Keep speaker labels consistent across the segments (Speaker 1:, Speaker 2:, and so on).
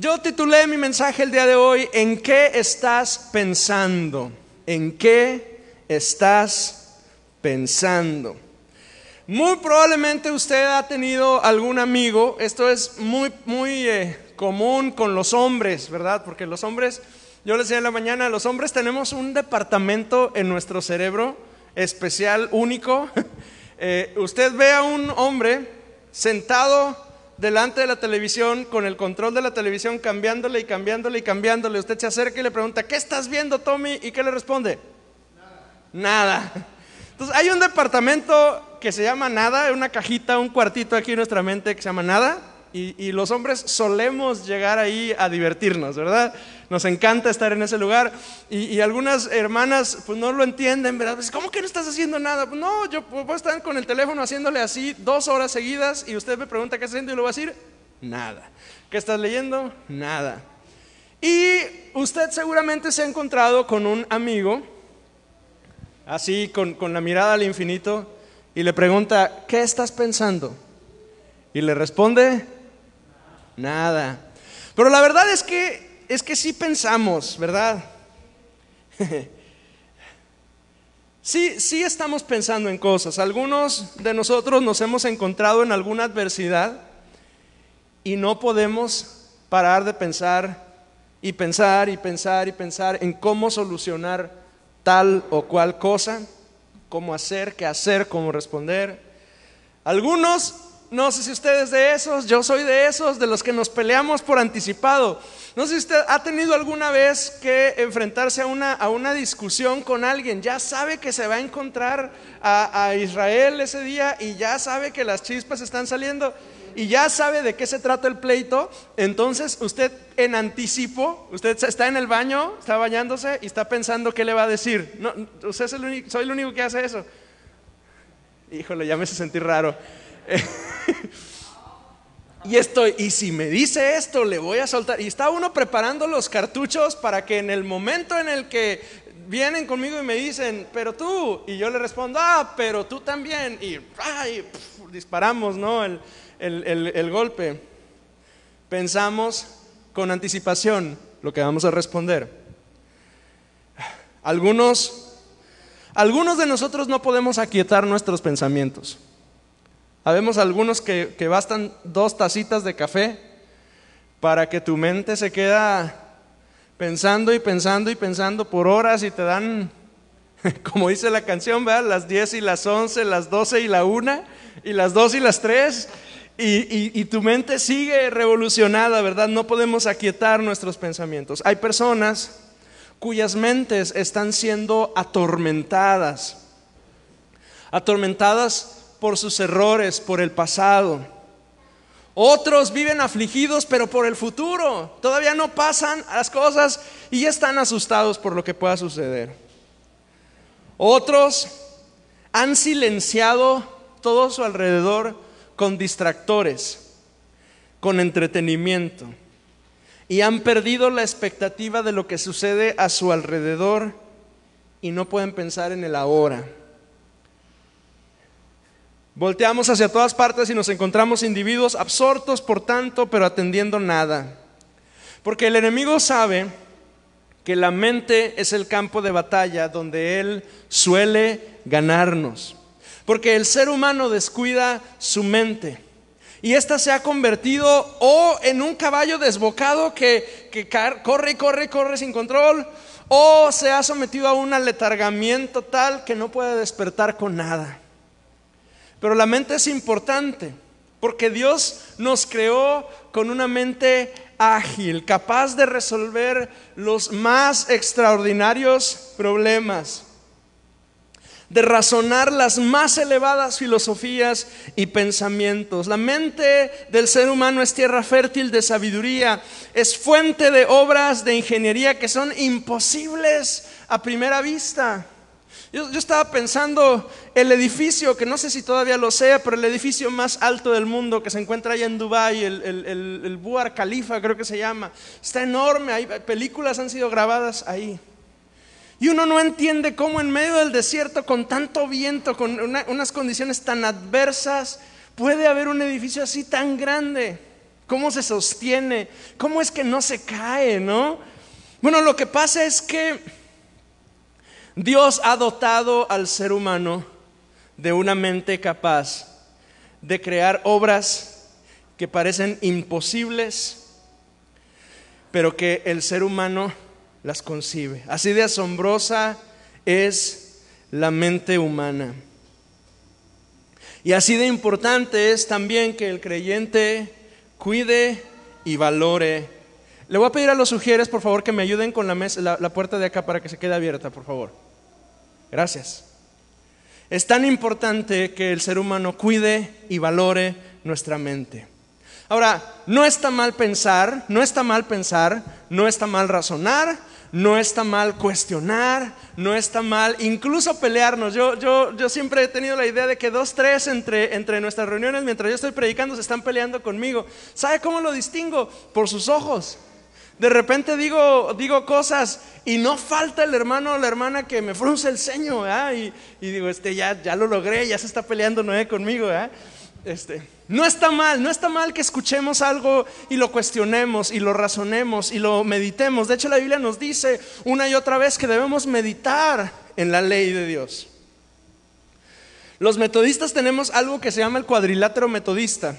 Speaker 1: Yo titulé mi mensaje el día de hoy, ¿en qué estás pensando? ¿En qué estás pensando? Muy probablemente usted ha tenido algún amigo, esto es muy, muy eh, común con los hombres, ¿verdad? Porque los hombres, yo les decía en la mañana, los hombres tenemos un departamento en nuestro cerebro especial, único. Eh, usted ve a un hombre sentado delante de la televisión, con el control de la televisión, cambiándole y cambiándole y cambiándole. Usted se acerca y le pregunta, ¿qué estás viendo, Tommy? ¿Y qué le responde? Nada. Entonces, hay un departamento que se llama nada, una cajita, un cuartito aquí en nuestra mente que se llama nada. Y, los hombres solemos llegar ahí a divertirnos, ¿verdad? Nos encanta estar en ese lugar. Y, algunas hermanas pues no lo entienden, ¿verdad? Pues, ¿Cómo que no estás haciendo nada? Pues, no, yo puedo estar con el teléfono haciéndole así dos horas seguidas y usted me pregunta qué está haciendo y le voy a decir, nada. ¿Qué estás leyendo? Nada. Y usted seguramente se ha encontrado con un amigo, así con, con la mirada al infinito, y le pregunta, ¿qué estás pensando? Y le responde, Nada. Pero la verdad es que es que sí pensamos, ¿verdad? sí, sí estamos pensando en cosas. Algunos de nosotros nos hemos encontrado en alguna adversidad y no podemos parar de pensar y pensar y pensar y pensar en cómo solucionar tal o cual cosa, cómo hacer, qué hacer, cómo responder. Algunos no sé si usted es de esos, yo soy de esos, de los que nos peleamos por anticipado. No sé si usted ha tenido alguna vez que enfrentarse a una, a una discusión con alguien, ya sabe que se va a encontrar a, Israel ese día y ya sabe que las chispas están saliendo y ya sabe de qué se trata el pleito, entonces usted en anticipo, usted está en el baño, está bañándose y está pensando qué le va a decir. No, usted es el único, soy el único que hace eso. Híjole, ya me hace sentir raro. y estoy, y si me dice esto, le voy a soltar. Y está uno preparando los cartuchos para que en el momento en el que vienen conmigo y me dicen, pero tú, y yo le respondo, ah, pero tú también, y, disparamos, ¿no? El, el golpe. Pensamos con anticipación lo que vamos a responder. Algunos, algunos de nosotros no podemos aquietar nuestros pensamientos. Habemos algunos que, bastan dos tacitas de café para que tu mente se queda pensando y pensando y pensando por horas y te dan, como dice la canción, ¿verdad? las 10 y las 11, las 12 y la 1 y las 2 y las 3 y, y, tu mente sigue revolucionada, ¿verdad? No podemos aquietar nuestros pensamientos. Hay personas cuyas mentes están siendo atormentadas, atormentadas por sus errores, por el pasado. Otros viven afligidos, pero por el futuro. Todavía no pasan las cosas y ya están asustados por lo que pueda suceder. Otros han silenciado todo su alrededor con distractores, con entretenimiento, y han perdido la expectativa de lo que sucede a su alrededor y no pueden pensar en el ahora. Volteamos hacia todas partes y nos encontramos individuos absortos por tanto, pero atendiendo nada. Porque el enemigo sabe que la mente es el campo de batalla donde él suele ganarnos. Porque el ser humano descuida su mente. Y ésta se ha convertido o en un caballo desbocado que, que corre y corre y corre sin control, o se ha sometido a un aletargamiento tal que no puede despertar con nada. Pero la mente es importante porque Dios nos creó con una mente ágil, capaz de resolver los más extraordinarios problemas, de razonar las más elevadas filosofías y pensamientos. La mente del ser humano es tierra fértil de sabiduría, es fuente de obras de ingeniería que son imposibles a primera vista. Yo, estaba pensando el edificio, que no sé si todavía lo sea, pero el edificio más alto del mundo que se encuentra allá en Dubái, el, el, el, Buar Khalifa creo que se llama, está enorme, hay, películas han sido grabadas ahí. Y uno no entiende cómo en medio del desierto, con tanto viento, con unas condiciones tan adversas, puede haber un edificio así tan grande. ¿Cómo se sostiene? ¿Cómo es que no se cae, no? Bueno, lo que pasa es que Dios ha dotado al ser humano de una mente capaz de crear obras que parecen imposibles, pero que el ser humano las concibe. Así de asombrosa es la mente humana. Y así de importante es también que el creyente cuide y valore. Le voy a pedir a los sugieres, por favor, que me ayuden con la, la puerta de acá para que se quede abierta, por favor. Gracias. Es tan importante que el ser humano cuide y valore nuestra mente. Ahora, no está mal pensar, no está mal pensar, no está mal razonar, no está mal cuestionar, no está mal incluso pelearnos. Yo, yo, yo siempre he tenido la idea de que dos, tres entre, entre nuestras reuniones, mientras yo estoy predicando, se están peleando conmigo. ¿Sabe cómo lo distingo? Por sus ojos. De repente digo, digo cosas y no falta el hermano o la hermana que me frunce el ceño, y, y, digo, este, ya, ya lo logré, ya se está peleando Noé conmigo. Este, no está mal, no está mal que escuchemos algo y lo cuestionemos y lo razonemos y lo meditemos. De hecho, la Biblia nos dice una y otra vez que debemos meditar en la ley de Dios. Los metodistas tenemos algo que se llama el cuadrilátero metodista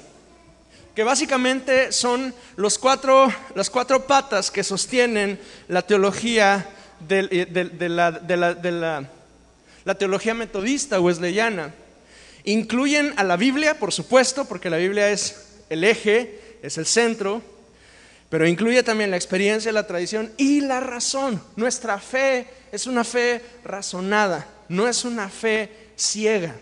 Speaker 1: que básicamente son los cuatro, las cuatro patas que sostienen la teología de, la, la, teología metodista wesleyana. Incluyen a la Biblia, por supuesto, porque la Biblia es el eje, es el centro, pero incluye también la experiencia, la tradición y la razón. Nuestra fe es una fe razonada, no es una fe ciega.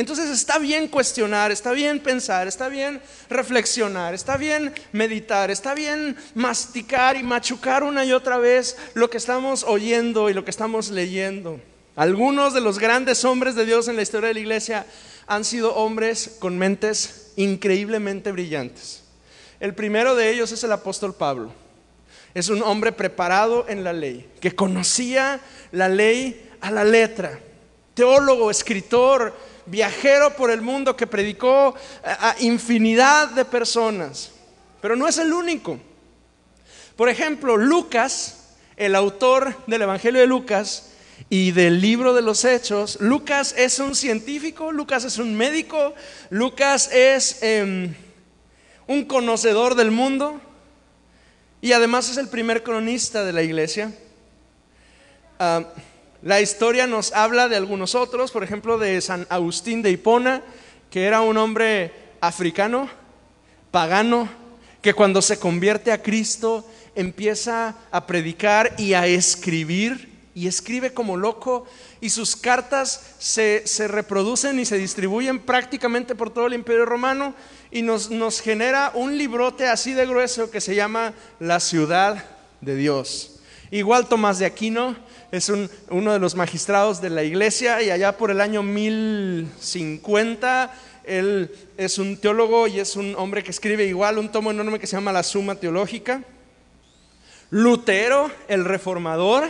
Speaker 1: Entonces está bien cuestionar, está bien pensar, está bien reflexionar, está bien meditar, está bien masticar y machucar una y otra vez lo que estamos oyendo y lo que estamos leyendo. Algunos de los grandes hombres de Dios en la historia de la iglesia han sido hombres con mentes increíblemente brillantes. El primero de ellos es el apóstol Pablo. Es un hombre preparado en la ley, que conocía la ley a la letra. Teólogo, escritor, viajero por el mundo que predicó a infinidad de personas. Pero no es el único. Por ejemplo, Lucas, el autor del Evangelio de Lucas y del libro de los Hechos, Lucas es un científico, Lucas es un médico, Lucas es em, un conocedor del mundo y además es el primer cronista de la iglesia. Ah, la historia nos habla de algunos otros, por ejemplo de San Agustín de Hipona, que era un hombre africano, pagano, que cuando se convierte a Cristo empieza a predicar y a escribir, y escribe como loco, y sus cartas se, reproducen y se distribuyen prácticamente por todo el imperio romano, y nos, nos genera un librote así de grueso que se llama La ciudad de Dios. Igual Tomás de Aquino, es uno de los magistrados de la iglesia y allá por el año 1050 él es un teólogo y es un hombre que escribe igual un tomo enorme que se llama La Suma Teológica. Lutero, el reformador,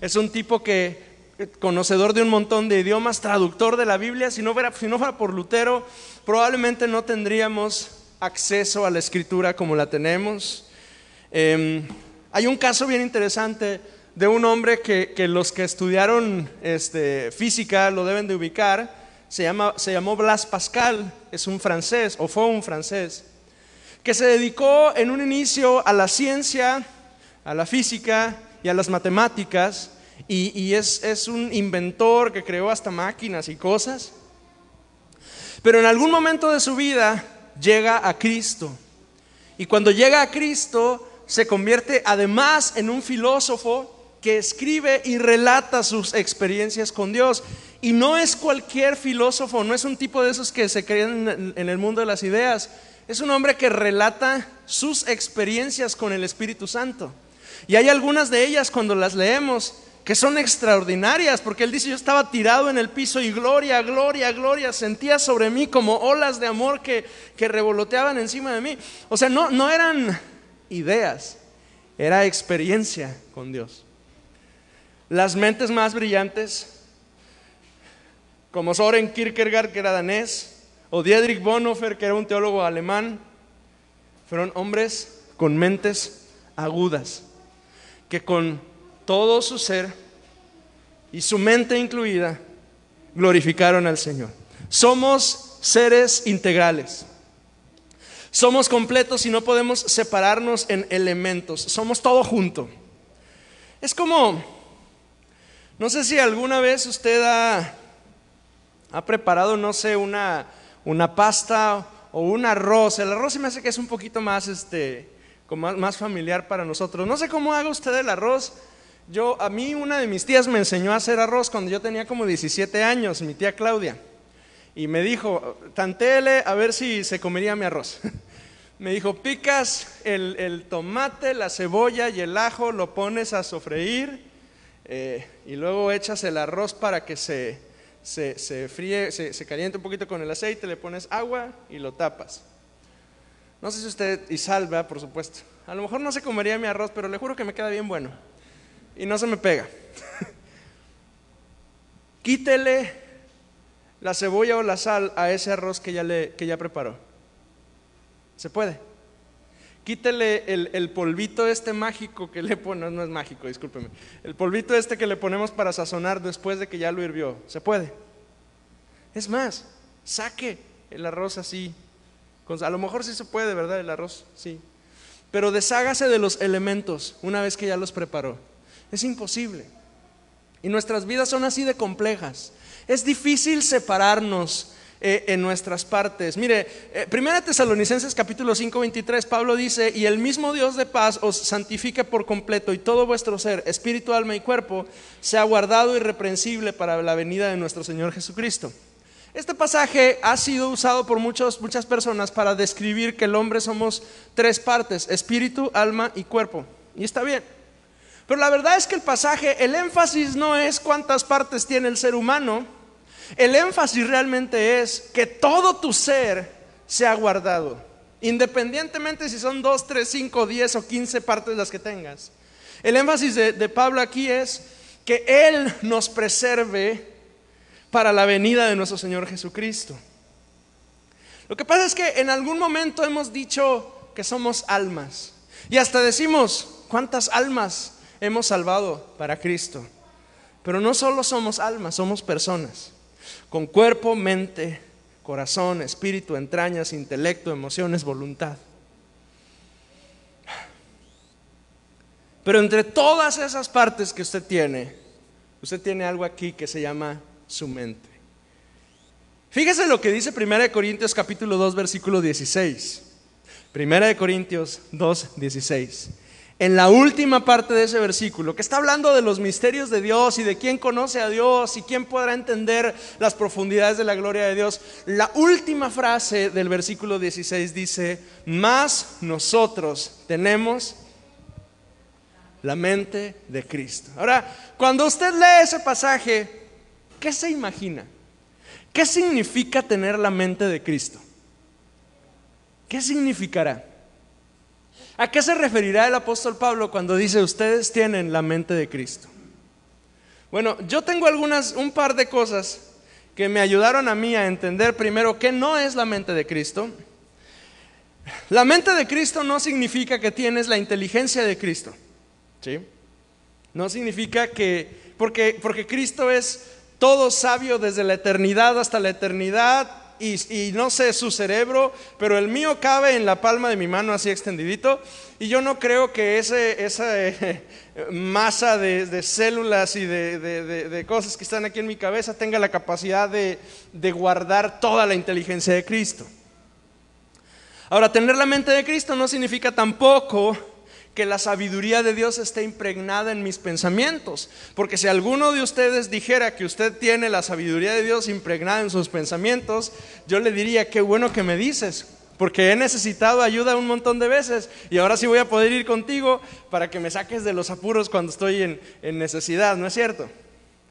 Speaker 1: es un tipo que conocedor de un montón de idiomas, traductor de la Biblia, si no fuera, si no fuera por Lutero, probablemente no tendríamos acceso a la escritura como la tenemos. Em, hay un caso bien interesante de un hombre que, los que estudiaron este, física lo deben de ubicar, se, llama, se llamó Blas Pascal, es un francés, o fue un francés, que se dedicó en un inicio a la ciencia, a la física y a las matemáticas, y, y es, es un inventor que creó hasta máquinas y cosas. Pero en algún momento de su vida llega a Cristo. Y cuando llega a Cristo, se convierte además en un filósofo que escribe y relata sus experiencias con Dios. Y no es cualquier filósofo, no es un tipo de esos que se creen en el mundo de las ideas. Es un hombre que relata sus experiencias con el Espíritu Santo. Y hay algunas de ellas cuando las leemos que son extraordinarias, porque él dice, yo estaba tirado en el piso y gloria, gloria, gloria, sentía sobre mí como olas de amor que, que revoloteaban encima de mí. O sea, no, no eran ideas, era experiencia con Dios. Las mentes más brillantes, como Soren Kierkegaard, que era danés, o Dietrich Bonhoeffer, que era un teólogo alemán, Fueron hombres con mentes agudas, que con todo su ser y su mente incluida glorificaron al Señor. Somos seres integrales. Somos completos y no podemos separarnos en elementos. Somos todo junto. Es como, no sé si alguna vez usted ha, preparado, no sé, una, una pasta o un arroz. El arroz me hace que es un poquito más, este, como más, familiar para nosotros. No sé cómo haga usted el arroz. Yo, a mí una de mis tías me enseñó a hacer arroz cuando yo tenía como 17 años, mi tía Claudia. Y me dijo, tantele a ver si se comería mi arroz. me dijo, picas el, el, tomate, la cebolla y el ajo, lo pones a sofreír eh, y luego echas el arroz para que se, se, fríe, se, se caliente un poquito con el aceite, le pones agua y lo tapas. No sé si usted, y salva, por supuesto. A lo mejor no se comería mi arroz, pero le juro que me queda bien bueno. Y no se me pega. Quítele la cebolla o la sal a ese arroz que ya, le, que ya preparó. Se puede. Quítele el, el, polvito este mágico que le ponemos, no es mágico, discúlpeme. El polvito este que le ponemos para sazonar después de que ya lo hirvió. Se puede. Es más, saque el arroz así. A lo mejor sí se puede, ¿verdad? El arroz, sí. Pero deshágase de los elementos una vez que ya los preparó. Es imposible. Y nuestras vidas son así de complejas. Es difícil separarnos eh, en nuestras partes. Mire, eh, Primera Tesalonicenses capítulo 5, 23, Pablo dice, y el mismo Dios de paz os santifique por completo y todo vuestro ser, espíritu, alma y cuerpo, sea guardado irreprensible para la venida de nuestro Señor Jesucristo. Este pasaje ha sido usado por muchos, muchas personas para describir que el hombre somos tres partes, espíritu, alma y cuerpo. Y está bien. Pero la verdad es que el pasaje, el énfasis no es cuántas partes tiene el ser humano, el énfasis realmente es que todo tu ser sea guardado, independientemente si son dos, tres, cinco, diez o quince partes las que tengas. El énfasis de, de Pablo aquí es que Él nos preserve para la venida de nuestro Señor Jesucristo. Lo que pasa es que en algún momento hemos dicho que somos almas y hasta decimos cuántas almas hemos salvado para Cristo. Pero no solo somos almas, somos personas con cuerpo, mente, corazón, espíritu, entrañas, intelecto, emociones, voluntad. Pero entre todas esas partes que usted tiene, usted tiene algo aquí que se llama su mente. Fíjese lo que dice 1 Corintios capítulo 2 versículo 16. 1 Corintios 2, 16 en la última parte de ese versículo, que está hablando de los misterios de Dios y de quién conoce a Dios y quién podrá entender las profundidades de la gloria de Dios, la última frase del versículo 16 dice, más nosotros tenemos la mente de Cristo. Ahora, cuando usted lee ese pasaje, ¿qué se imagina? ¿Qué significa tener la mente de Cristo? ¿Qué significará? ¿A qué se referirá el apóstol Pablo cuando dice ustedes tienen la mente de Cristo? Bueno, yo tengo algunas, un par de cosas que me ayudaron a mí a entender primero qué no es la mente de Cristo. La mente de Cristo no significa que tienes la inteligencia de Cristo. ¿Sí? No significa que, porque, porque Cristo es todo sabio desde la eternidad hasta la eternidad, y, no sé su cerebro, pero el mío cabe en la palma de mi mano así extendidito. Y yo no creo que ese, esa eh, masa de, células y de, cosas que están aquí en mi cabeza tenga la capacidad de guardar toda la inteligencia de Cristo. Ahora, tener la mente de Cristo no significa tampoco que la sabiduría de Dios esté impregnada en mis pensamientos. Porque si alguno de ustedes dijera que usted tiene la sabiduría de Dios impregnada en sus pensamientos, yo le diría, qué bueno que me dices, porque he necesitado ayuda un montón de veces y ahora sí voy a poder ir contigo para que me saques de los apuros cuando estoy en, en necesidad, ¿no es cierto?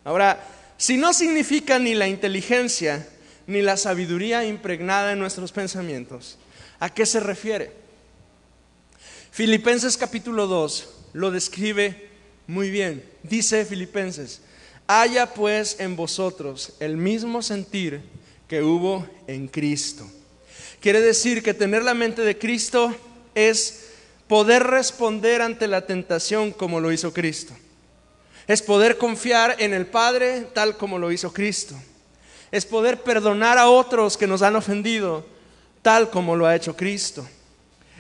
Speaker 1: Ahora, si no significa ni la inteligencia ni la sabiduría impregnada en nuestros pensamientos, ¿a qué se refiere? Filipenses capítulo 2 lo describe muy bien. Dice Filipenses, haya pues en vosotros el mismo sentir que hubo en Cristo. Quiere decir que tener la mente de Cristo es poder responder ante la tentación como lo hizo Cristo. Es poder confiar en el Padre tal como lo hizo Cristo. Es poder perdonar a otros que nos han ofendido tal como lo ha hecho Cristo.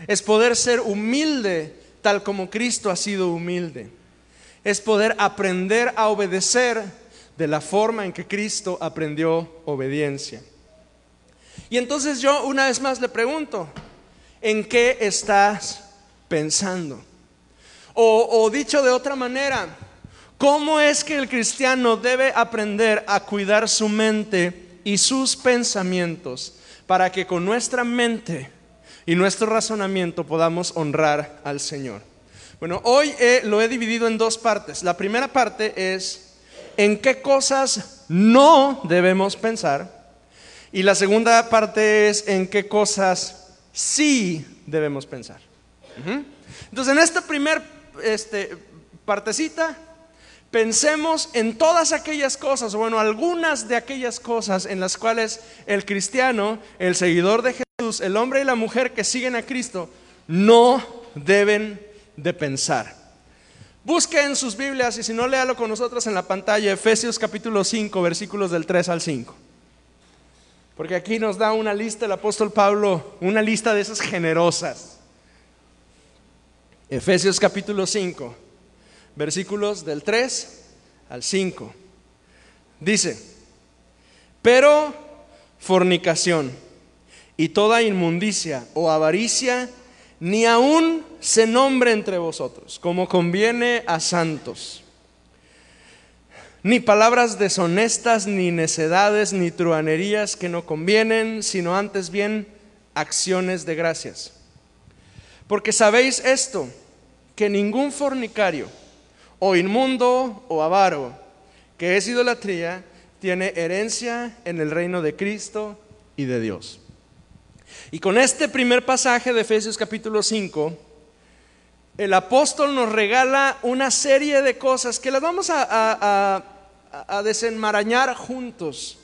Speaker 1: Es poder ser humilde tal como Cristo ha sido humilde. Es poder aprender a obedecer de la forma en que Cristo aprendió obediencia. Y entonces yo una vez más le pregunto, ¿en qué estás pensando? O, dicho de otra manera, ¿cómo es que el cristiano debe aprender a cuidar su mente y sus pensamientos para que con nuestra mente y nuestro razonamiento podamos honrar al Señor? Bueno, hoy lo he dividido en dos partes. La primera parte es en qué cosas no debemos pensar y la segunda parte es en qué cosas sí debemos pensar. Entonces, en esta primera este, partecita, pensemos en todas aquellas cosas, bueno, algunas de aquellas cosas en las cuales el cristiano, el seguidor de El hombre y la mujer que siguen a Cristo, no deben de pensar. Busque en sus Biblias y si no, léalo con nosotros en la pantalla, Efesios capítulo 5, versículos del 3 al 5. Porque aquí nos da una lista el apóstol Pablo, una lista de esas generosas. Efesios capítulo 5, versículos del 3 al 5. Dice, pero fornicación y toda inmundicia o avaricia ni aún se nombre entre vosotros, como conviene a santos ni palabras deshonestas, ni necedades, ni truanerías que no convienen, sino antes bien acciones de gracias. Porque sabéis esto, que ningún fornicario, o inmundo, o avaro, que es idolatría, tiene herencia en el reino de Cristo y de Dios. Y con este primer pasaje de Efesios capítulo 5, el apóstol nos regala una serie de cosas que las vamos a, desenmarañar juntos.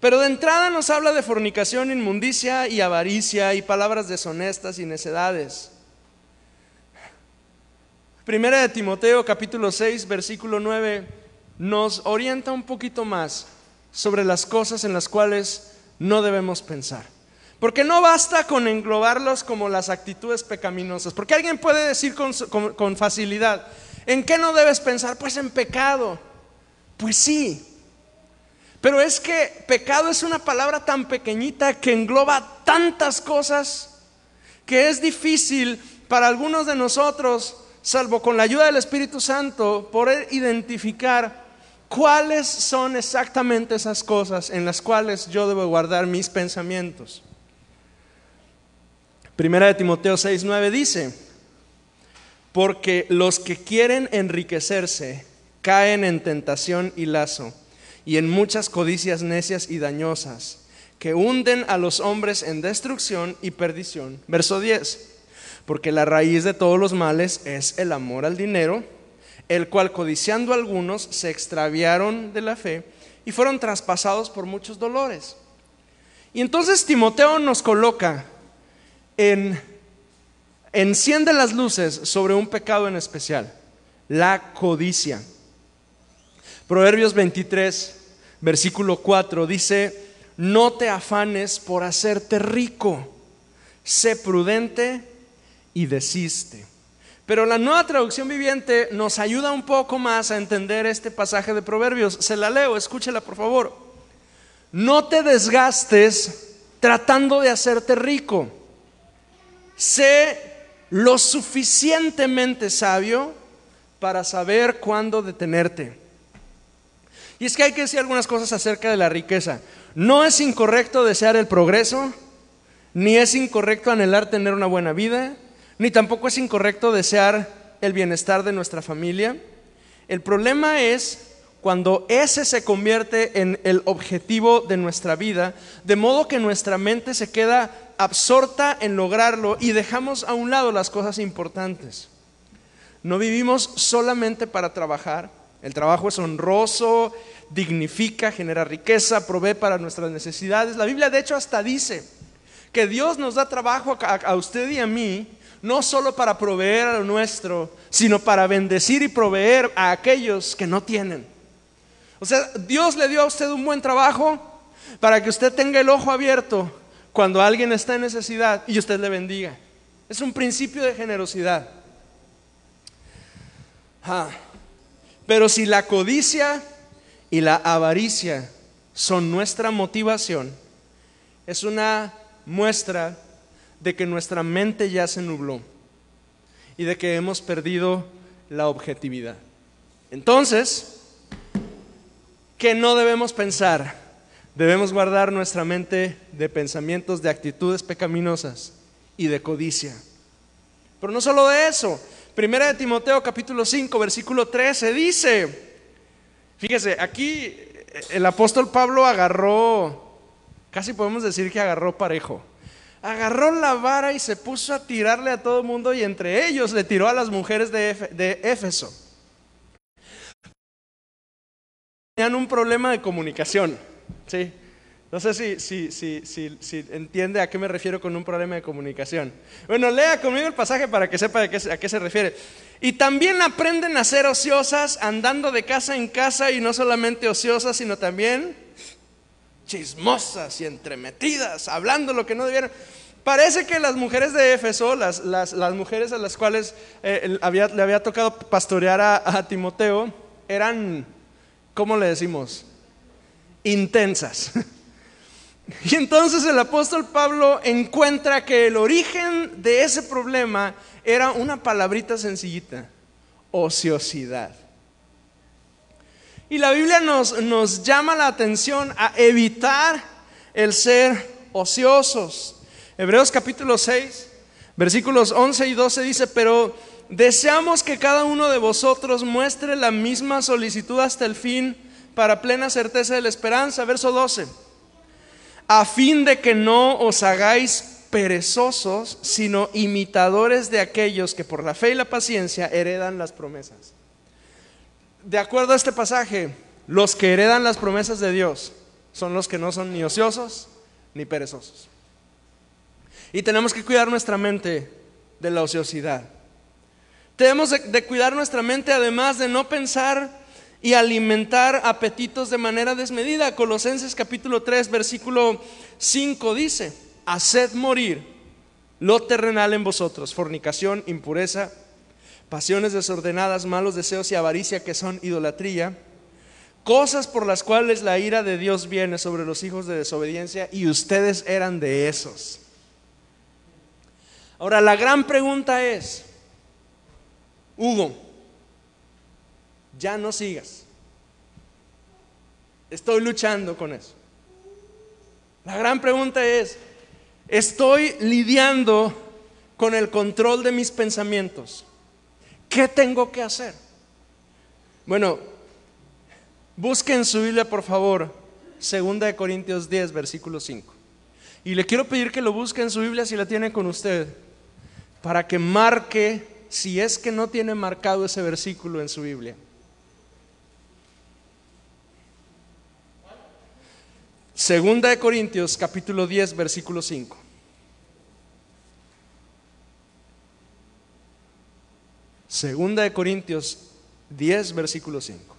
Speaker 1: Pero de entrada nos habla de fornicación, inmundicia y avaricia y palabras deshonestas y necedades. Primera de Timoteo capítulo 6 versículo 9 nos orienta un poquito más sobre las cosas en las cuales no debemos pensar. Porque no basta con englobarlos como las actitudes pecaminosas. Porque alguien puede decir con, facilidad, ¿en qué no debes pensar? Pues en pecado. Pues sí. Pero es que pecado es una palabra tan pequeñita que engloba tantas cosas que es difícil para algunos de nosotros, salvo con la ayuda del Espíritu Santo, poder identificar cuáles son exactamente esas cosas en las cuales yo debo guardar mis pensamientos. Primera de Timoteo 6:9 dice, porque los que quieren enriquecerse caen en tentación y lazo y en muchas codicias necias y dañosas que hunden a los hombres en destrucción y perdición. Verso 10, porque la raíz de todos los males es el amor al dinero, el cual codiciando algunos se extraviaron de la fe y fueron traspasados por muchos dolores. Y entonces Timoteo nos coloca en, enciende las luces sobre un pecado en especial, la codicia. Proverbios 23, versículo 4 dice, no te afanes por hacerte rico, sé prudente y desiste. Pero la nueva traducción viviente nos ayuda un poco más a entender este pasaje de Proverbios. Se la leo, escúchela por favor. No te desgastes tratando de hacerte rico Sé lo suficientemente sabio para saber cuándo detenerte. Y es que hay que decir algunas cosas acerca de la riqueza. No es incorrecto desear el progreso, ni es incorrecto anhelar tener una buena vida, ni tampoco es incorrecto desear el bienestar de nuestra familia. El problema es cuando ese se convierte en el objetivo de nuestra vida, de modo que nuestra mente se queda absorta en lograrlo y dejamos a un lado las cosas importantes. No vivimos solamente para trabajar, el trabajo es honroso, dignifica, genera riqueza, provee para nuestras necesidades. La Biblia de hecho hasta dice que Dios nos da trabajo a, usted y a mí, no solo para proveer a lo nuestro, sino para bendecir y proveer a aquellos que no tienen. O sea, Dios le dio a usted un buen trabajo para que usted tenga el ojo abierto cuando alguien está en necesidad y usted le bendiga. Es un principio de generosidad. Ah, pero si la codicia y la avaricia son nuestra motivación, es una muestra de que nuestra mente ya se nubló y de que hemos perdido la objetividad. Entonces, ¿qué no debemos pensar? Debemos guardar nuestra mente de pensamientos, de actitudes pecaminosas y de codicia. Pero no solo de eso. Primera de Timoteo capítulo 5, versículo 13 dice, fíjese, aquí el apóstol Pablo agarró, casi podemos decir que agarró parejo. Agarró la vara y se puso a tirarle a todo el mundo y entre ellos le tiró a las mujeres de, de Éfeso. Tenían un problema de comunicación. ¿Sí? No sé si, si, si, si, entiende a qué me refiero con un problema de comunicación. Bueno, lea conmigo el pasaje para que sepa a qué, a qué se refiere. Y también aprenden a ser ociosas, andando de casa en casa y no solamente ociosas, sino también chismosas y entremetidas, hablando lo que no debieron. Parece que las mujeres de Éfeso, las, las, las mujeres a las cuales eh, le había tocado pastorear a, a Timoteo, eran, ¿cómo le decimos? Intensas. Y entonces el apóstol Pablo encuentra que el origen de ese problema era una palabrita sencillita, ociosidad. Y la Biblia nos, nos llama la atención a evitar el ser ociosos. Hebreos capítulo 6, versículos 11 y 12 dice, pero deseamos que cada uno de vosotros muestre la misma solicitud hasta el fin para plena certeza de la esperanza. Verso 12. A fin de que no os hagáis perezosos, sino imitadores de aquellos que por la fe y la paciencia heredan las promesas. De acuerdo a este pasaje, los que heredan las promesas de Dios son los que no son ni ociosos ni perezosos. Y tenemos que cuidar nuestra mente de la ociosidad. Tenemos de, cuidar nuestra mente además de no pensar y alimentar apetitos de manera desmedida. Colosenses capítulo 3, versículo 5 dice, haced morir lo terrenal en vosotros, fornicación, impureza, pasiones desordenadas, malos deseos y avaricia que son idolatría, cosas por las cuales la ira de Dios viene sobre los hijos de desobediencia y ustedes eran de esos. Ahora, la gran pregunta es, Hugo, ya no sigas. Estoy luchando con eso. La gran pregunta es, estoy lidiando con el control de mis pensamientos. ¿Qué tengo que hacer? Bueno, busquen en su Biblia, por favor, 2 de Corintios 10, versículo 5. Y le quiero pedir que lo busque en su Biblia si la tiene con usted, para que marque, si es que no tiene marcado ese versículo en su Biblia. Segunda de Corintios capítulo 10 versículo 5. Segunda de Corintios 10 versículo 5.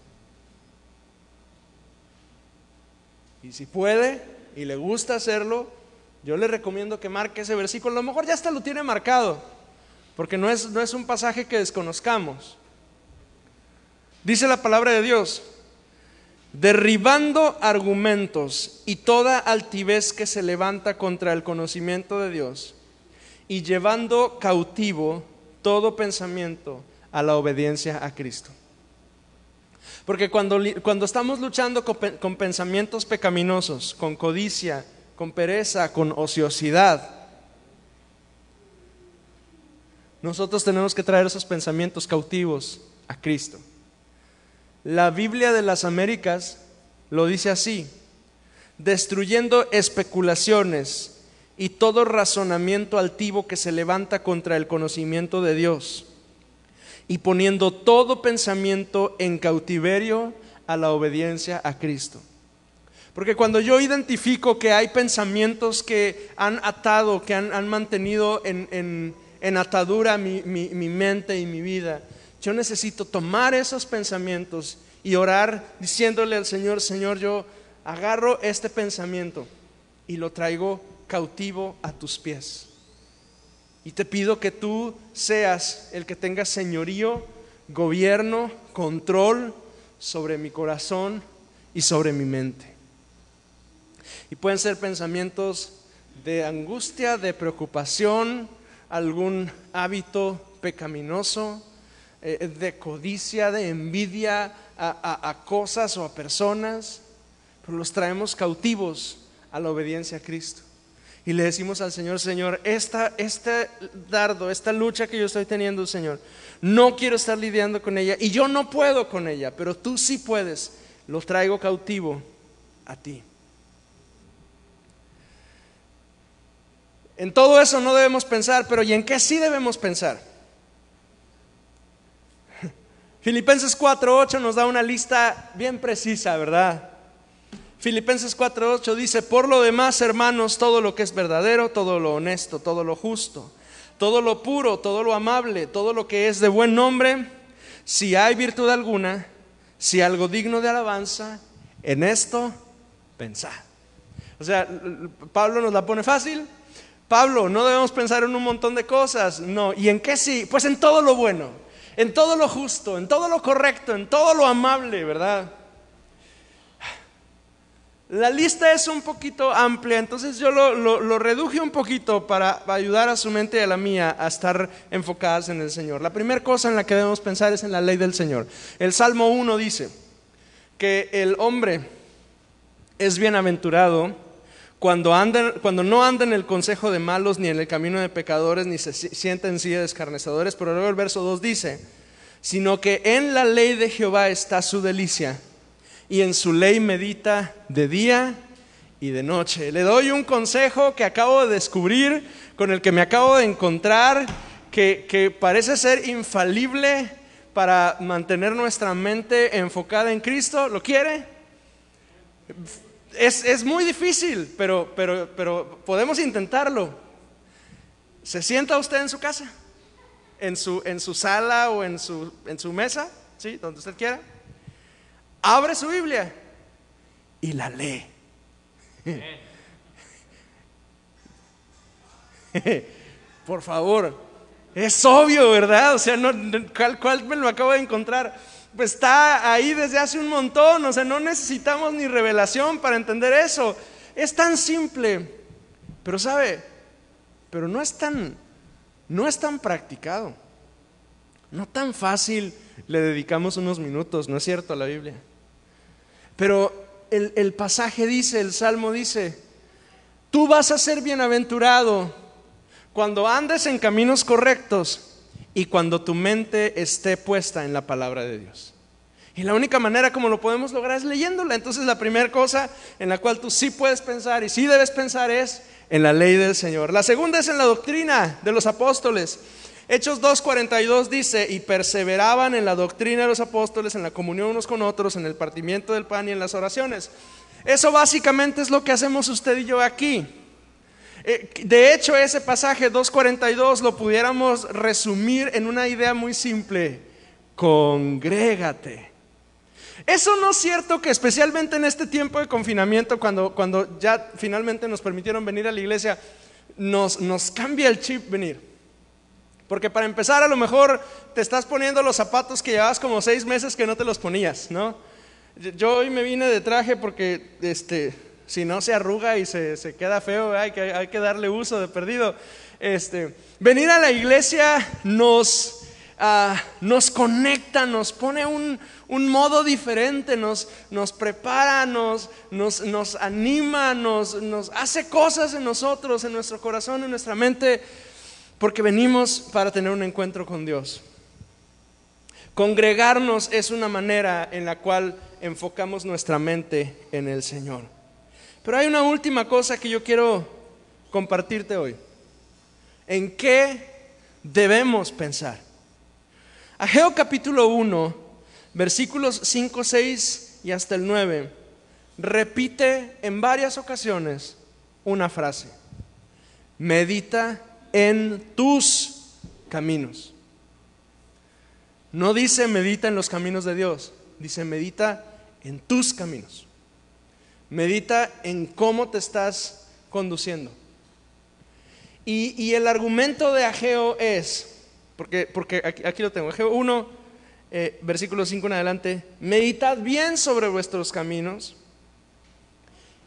Speaker 1: Y si puede y le gusta hacerlo, yo le recomiendo que marque ese versículo. A lo mejor ya hasta lo tiene marcado, porque no es, no es un pasaje que desconozcamos. Dice la palabra de Dios, derribando argumentos y toda altivez que se levanta contra el conocimiento de Dios y llevando cautivo todo pensamiento a la obediencia a Cristo. Porque cuando, cuando estamos luchando con, con pensamientos pecaminosos, con codicia, con pereza, con ociosidad, nosotros tenemos que traer esos pensamientos cautivos a Cristo. La Biblia de las Américas lo dice así, destruyendo especulaciones y todo razonamiento altivo que se levanta contra el conocimiento de Dios y poniendo todo pensamiento en cautiverio a la obediencia a Cristo. Porque cuando yo identifico que hay pensamientos que han atado, que han, mantenido en, atadura mi, mente y mi vida, yo necesito tomar esos pensamientos y orar diciéndole al Señor, Señor, yo agarro este pensamiento y lo traigo cautivo a tus pies. Y te pido que tú seas el que tenga señorío, gobierno, control sobre mi corazón y sobre mi mente. Y pueden ser pensamientos de angustia, de preocupación, algún hábito pecaminoso, eh, de codicia, de envidia a cosas o a personas, pero los traemos cautivos a la obediencia a Cristo y le decimos al Señor, Señor, esta, este dardo, esta lucha que yo estoy teniendo, Señor, no quiero estar lidiando con ella y yo no puedo con ella, pero tú sí puedes, lo traigo cautivo a ti. En todo eso no debemos pensar, pero ¿y en qué sí debemos pensar? Filipenses 4.8 nos da una lista bien precisa, ¿verdad? Filipenses 4:8 dice, por lo demás, hermanos, todo lo que es verdadero, todo lo honesto, todo lo justo, todo lo puro, todo lo amable, todo lo que es de buen nombre, si hay virtud alguna, si algo digno de alabanza, en esto pensad. O sea, Pablo nos la pone fácil. Pablo, no debemos pensar en un montón de cosas, no. ¿Y en qué sí? Pues en todo lo bueno, en todo lo justo, en todo lo correcto, en todo lo amable, ¿verdad? La lista es un poquito amplia, entonces yo lo, reduje un poquito para, ayudar a su mente y a la mía a estar enfocadas en el Señor. La primera cosa en la que debemos pensar es en la ley del Señor. El Salmo 1 dice que el hombre es bienaventurado cuando, cuando no anda en el consejo de malos, ni en el camino de pecadores, ni se sienta en silla de escarnecedores, pero luego el verso 2 dice, sino que en la ley de Jehová está su delicia y en su ley medita de día y de noche. Le doy un consejo que acabo de descubrir, con el que me acabo de encontrar, que, parece ser infalible para mantener nuestra mente enfocada en Cristo. ¿Lo quiere? Es, muy difícil, pero, pero, pero podemos intentarlo. ¿Se sienta usted en su casa? ¿En su, en su sala o en su, en su mesa? ¿Sí? Donde usted quiera abre su Biblia y la lee. Por favor, es obvio, ¿verdad? O sea, no, ¿cuál, me lo acabo de encontrar? Pues está ahí desde hace un montón, o sea, no necesitamos ni revelación para entender eso. Es tan simple, pero sabe, pero no es tan, no es tan practicado, no tan fácil. Le dedicamos unos minutos, ¿no es cierto? A la Biblia. Pero el, pasaje dice, el Salmo dice, tú vas a ser bienaventurado cuando andes en caminos correctos y cuando tu mente esté puesta en la palabra de Dios. Y la única manera como lo podemos lograr es leyéndola. Entonces la primera cosa en la cual tú sí puedes pensar y sí debes pensar es en la ley del Señor. La segunda es en la doctrina de los apóstoles. Hechos 2.42 dice, y perseveraban en la doctrina de los apóstoles, en la comunión unos con otros, en el partimiento del pan y en las oraciones. Eso básicamente es lo que hacemos usted y yo aquí. Eh, de hecho, ese pasaje 2.42 lo pudiéramos resumir en una idea muy simple. Congrégate. Eso no es cierto que especialmente en este tiempo de confinamiento, cuando, cuando ya finalmente nos permitieron venir a la iglesia, nos, nos cambia el chip venir. Porque para empezar, a lo mejor te estás poniendo los zapatos que llevabas como seis meses que no te los ponías, ¿no? Yo hoy me vine de traje porque, este, si no se arruga y se, queda feo, hay que, hay que darle uso de perdido. Este, venir a la iglesia nos, ah, nos conecta, nos pone un, modo diferente, nos, nos prepara, nos, nos, nos anima, nos, nos hace cosas en nosotros, en nuestro corazón, en nuestra mente porque venimos para tener un encuentro con Dios. Congregarnos es una manera en la cual enfocamos nuestra mente en el Señor. Pero hay una última cosa que yo quiero compartirte hoy. ¿En qué debemos pensar? Ageo capítulo 1, versículos 5, 6 y hasta el 9, repite en varias ocasiones una frase. Medita en tus caminos. No dice medita en los caminos de Dios, dice medita en tus caminos. Medita en cómo te estás conduciendo. Y, el argumento de Ageo es, porque, aquí, lo tengo, Ageo 1, eh, versículo 5 en adelante, meditad bien sobre vuestros caminos.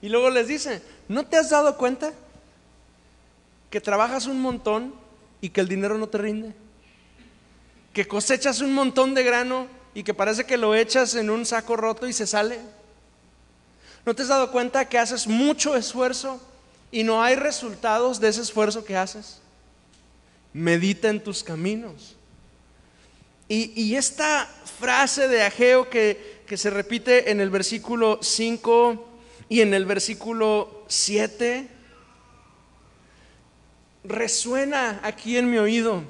Speaker 1: Y luego les dice, ¿no te has dado cuenta que trabajas un montón y que el dinero no te rinde? Que cosechas un montón de grano y que parece que lo echas en un saco roto y se sale. ¿No te has dado cuenta que haces mucho esfuerzo y no hay resultados de ese esfuerzo que haces, medita en tus caminos. Y, esta frase de Ageo que, que se repite en el versículo 5 y en el versículo 7, resuena aquí en mi oído.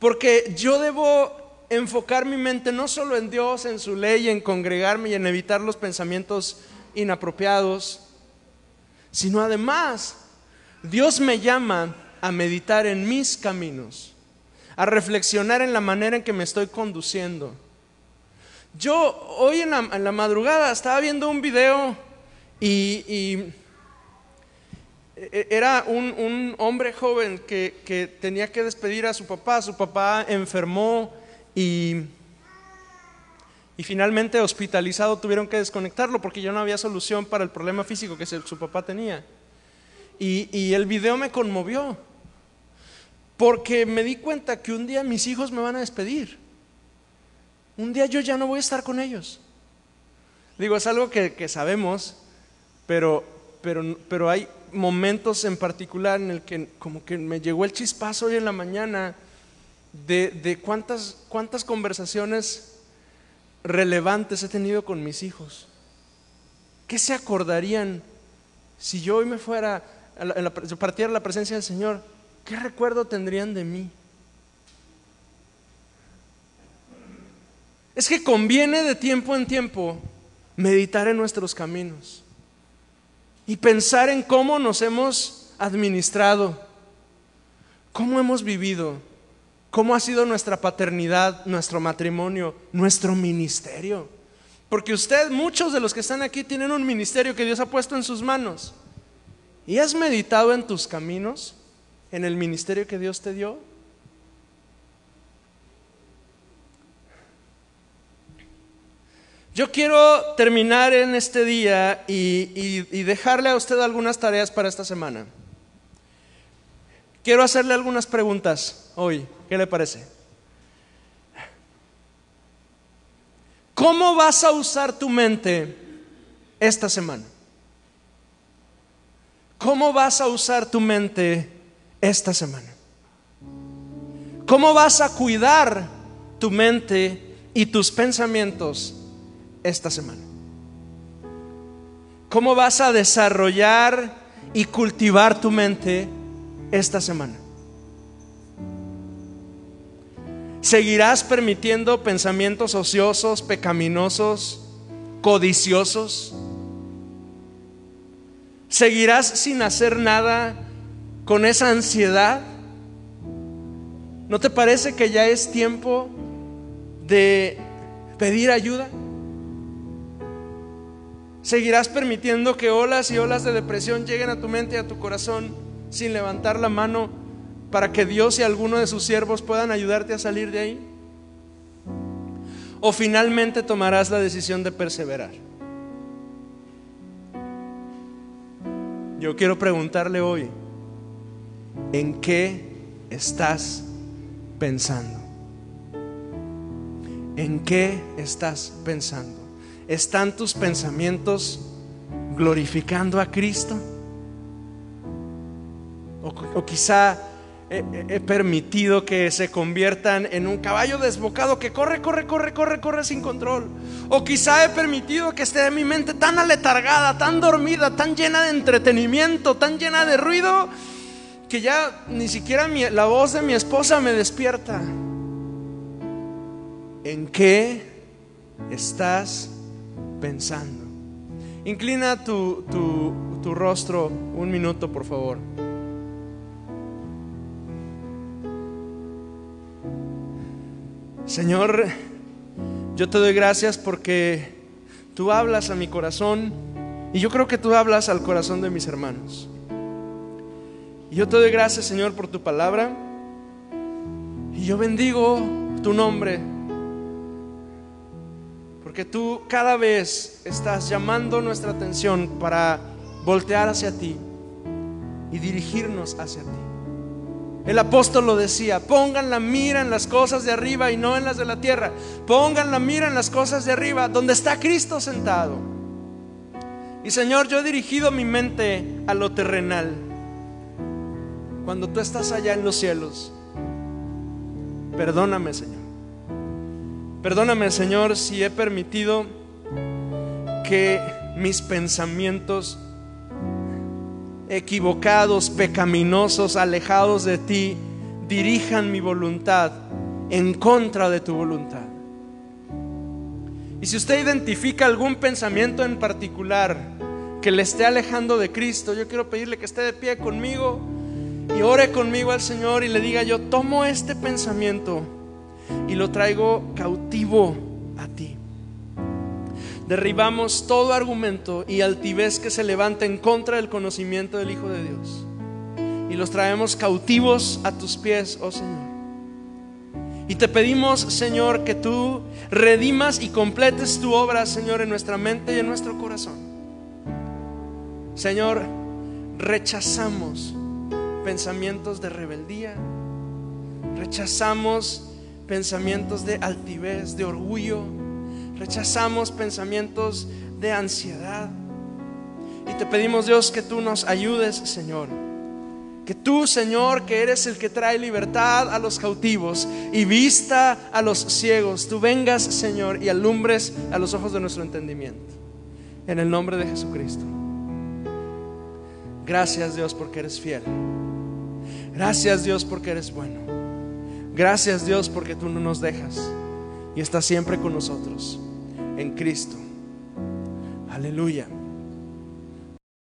Speaker 1: Porque yo debo enfocar mi mente no solo en Dios, en su ley, en congregarme y en evitar los pensamientos inapropiados, sino además Dios me llama a meditar en mis caminos, a reflexionar en la manera en que me estoy conduciendo. Yo hoy en la, madrugada estaba viendo un video y, e, era un, hombre joven que tenía que despedir a su papá. Su papá enfermó y finalmente hospitalizado tuvieron que desconectarlo porque ya no había solución para el problema físico que su papá tenía. Y, el video me conmovió porque me di cuenta que un día mis hijos me van a despedir. Un día yo ya no voy a estar con ellos. Digo, es algo que, sabemos, pero, pero, pero hay momentos en particular en el que como que me llegó el chispazo hoy en la mañana de, de cuántas, cuántas conversaciones relevantes he tenido con mis hijos? ¿Qué se acordarían si yo hoy me fuera, a la, presencia del Señor? ¿Qué recuerdo tendrían de mí? Es que conviene de tiempo en tiempo meditar en nuestros caminos y pensar en cómo nos hemos administrado, cómo hemos vivido cómo ha sido nuestra paternidad, nuestro matrimonio, nuestro ministerio. Porque usted, muchos de los que están aquí, tienen un ministerio que Dios ha puesto en sus manos. ¿Y has meditado en tus caminos, en el ministerio que Dios te dio? Yo quiero terminar en este día y, y dejarle a usted algunas tareas para esta semana. Quiero hacerle algunas preguntas hoy. ¿Qué le parece? ¿Cómo vas a usar tu mente esta semana? ¿Cómo vas a usar tu mente esta semana? ¿Cómo vas a cuidar tu mente y tus pensamientos esta semana? ¿Cómo vas a desarrollar y cultivar tu mente esta semana? ¿Seguirás permitiendo pensamientos ociosos, pecaminosos, codiciosos? ¿Seguirás sin hacer nada con esa ansiedad? ¿No te parece que ya es tiempo de pedir ayuda? ¿Seguirás permitiendo que olas y olas de depresión lleguen a tu mente y a tu corazón sin levantar la mano para que Dios y alguno de sus siervos puedan ayudarte a salir de ahí? ¿O finalmente tomarás la decisión de perseverar? Yo quiero preguntarle hoy, ¿en qué estás pensando? ¿En qué estás pensando? ¿Están tus pensamientos glorificando a Cristo? O, o quizá he, permitido que se conviertan en un caballo desbocado que corre, corre, corre, corre, corre sin control. O quizá he permitido que esté mi mente tan aletargada, tan dormida, tan llena de entretenimiento, tan llena de ruido, que ya ni siquiera la voz de mi esposa me despierta. ¿En qué estás pensando? Inclina tu, tu, tu rostro un minuto, por favor. Señor, yo te doy gracias porque tú hablas a mi corazón y yo creo que tú hablas al corazón de mis hermanos. Y yo te doy gracias, Señor, por tu palabra. Y yo bendigo tu nombre. Porque tú cada vez estás llamando nuestra atención para voltear hacia ti y dirigirnos hacia ti. El apóstol lo decía, pongan la mira en las cosas de arriba y no en las de la tierra. Pongan la mira en las cosas de arriba, donde está Cristo sentado. Y Señor, yo he dirigido mi mente a lo terrenal cuando tú estás allá en los cielos. Perdóname, Señor. Perdóname, Señor, si he permitido que mis pensamientos equivocados, pecaminosos, alejados de ti, dirijan mi voluntad en contra de tu voluntad. Y si usted identifica algún pensamiento en particular que le esté alejando de Cristo, yo quiero pedirle que esté de pie conmigo y ore conmigo al Señor y le diga, yo tomo este pensamiento y lo traigo cautivo a ti. Derribamos todo argumento y altivez que se levanta en contra del conocimiento del Hijo de Dios. Y los traemos cautivos a tus pies, oh Señor. Y te pedimos, Señor, que tú redimas y completes tu obra, Señor, en nuestra mente y en nuestro corazón. Señor, rechazamos pensamientos de rebeldía, rechazamos pensamientos de altivez, de orgullo, rechazamos pensamientos de ansiedad. Y te pedimos, Dios, que tú nos ayudes, Señor. Que tú, Señor, que eres el que trae libertad a los cautivos y vista a los ciegos, tú vengas, Señor, y alumbres a los ojos de nuestro entendimiento. En el nombre de Jesucristo. Gracias, Dios, porque eres fiel. Gracias Dios porque eres bueno. Gracias Dios porque tú no nos dejas y estás siempre con nosotros en Cristo. Aleluya.